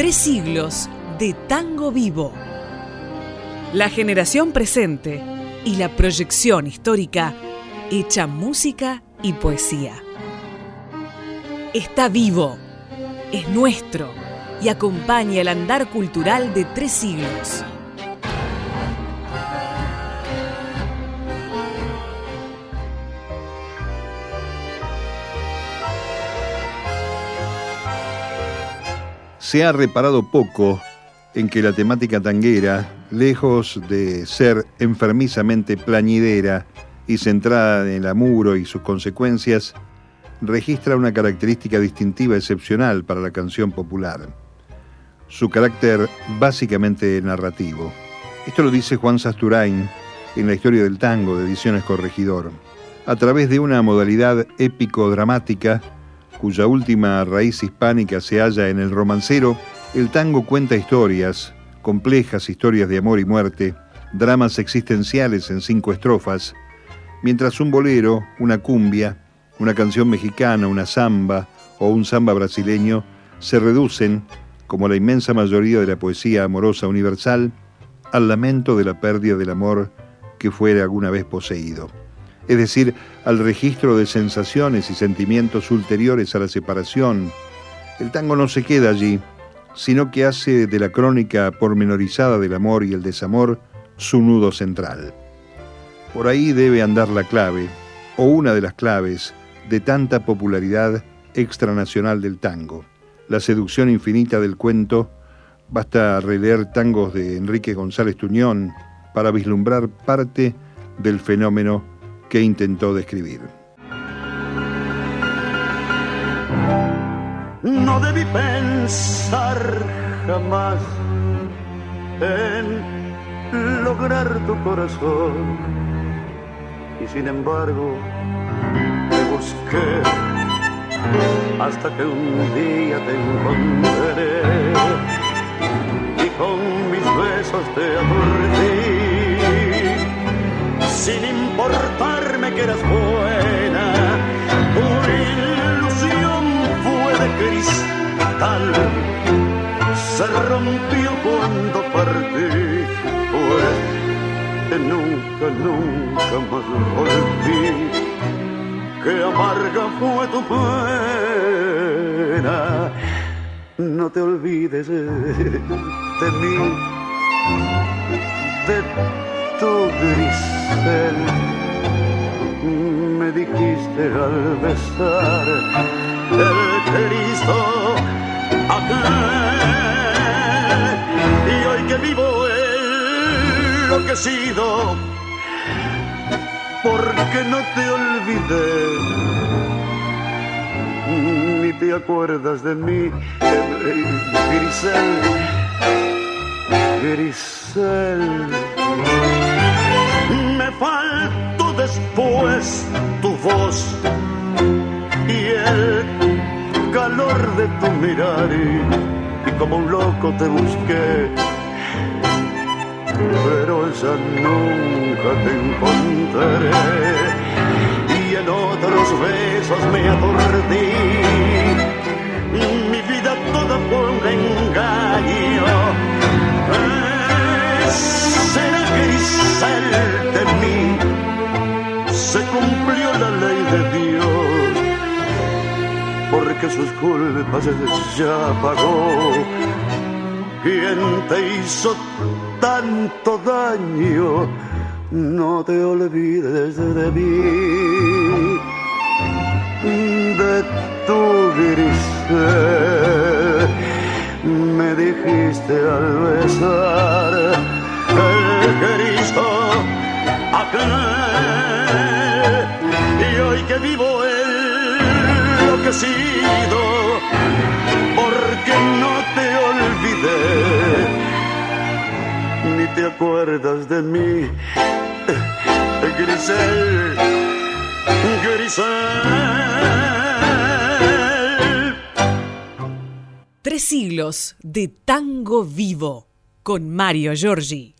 Tres siglos de tango vivo. La generación presente y la proyección histórica hecha música y poesía. Está vivo, es nuestro y acompaña el andar cultural de tres siglos. Se ha reparado poco en que la temática tanguera, lejos de ser enfermizamente plañidera y centrada en el amuro y sus consecuencias, registra una característica distintiva excepcional para la canción popular, su carácter básicamente narrativo. Esto lo dice Juan Sasturain en la historia del tango de Ediciones Corregidor, a través de una modalidad épico-dramática cuya última raíz hispánica se halla en el romancero, el tango cuenta historias, complejas historias de amor y muerte, dramas existenciales en cinco estrofas, mientras un bolero, una cumbia, una canción mexicana, una samba o un samba brasileño se reducen, como la inmensa mayoría de la poesía amorosa universal, al lamento de la pérdida del amor que fuera alguna vez poseído es decir, al registro de sensaciones y sentimientos ulteriores a la separación. El tango no se queda allí, sino que hace de la crónica pormenorizada del amor y el desamor su nudo central. Por ahí debe andar la clave, o una de las claves, de tanta popularidad extranacional del tango. La seducción infinita del cuento, basta releer tangos de Enrique González Tuñón para vislumbrar parte del fenómeno que intentó describir. No debí pensar jamás en lograr tu corazón. Y sin embargo te busqué hasta que un día te encontré y con mis besos te aturdí que eras buena. Tu ilusión fue de cristal, se rompió cuando partí, pues que nunca, nunca más volví. Que amarga fue tu pena, no te olvides de, de mí, de tu grisel dijiste al besar el Cristo. Aquel y hoy que vivo enloquecido porque no te olvidé ni te acuerdas de mí Grisel Grisel. Me faltó después voz y el calor de tu mirar y, como un loco te busqué. Pero ya nunca te encontraré. Y en otros besos me aturdí. Mi vida toda fue un engaño porque sus culpas ya pagó. Quien te hizo tanto daño, no te olvides de mí, de tu grisel. Me dijiste al besar Cristo aquel. Y hoy que vivo enloquecido, porque no te olvidé, ni te acuerdas de mí, Grisel, Grisel. Tres siglos de tango vivo con Mario Giorgi.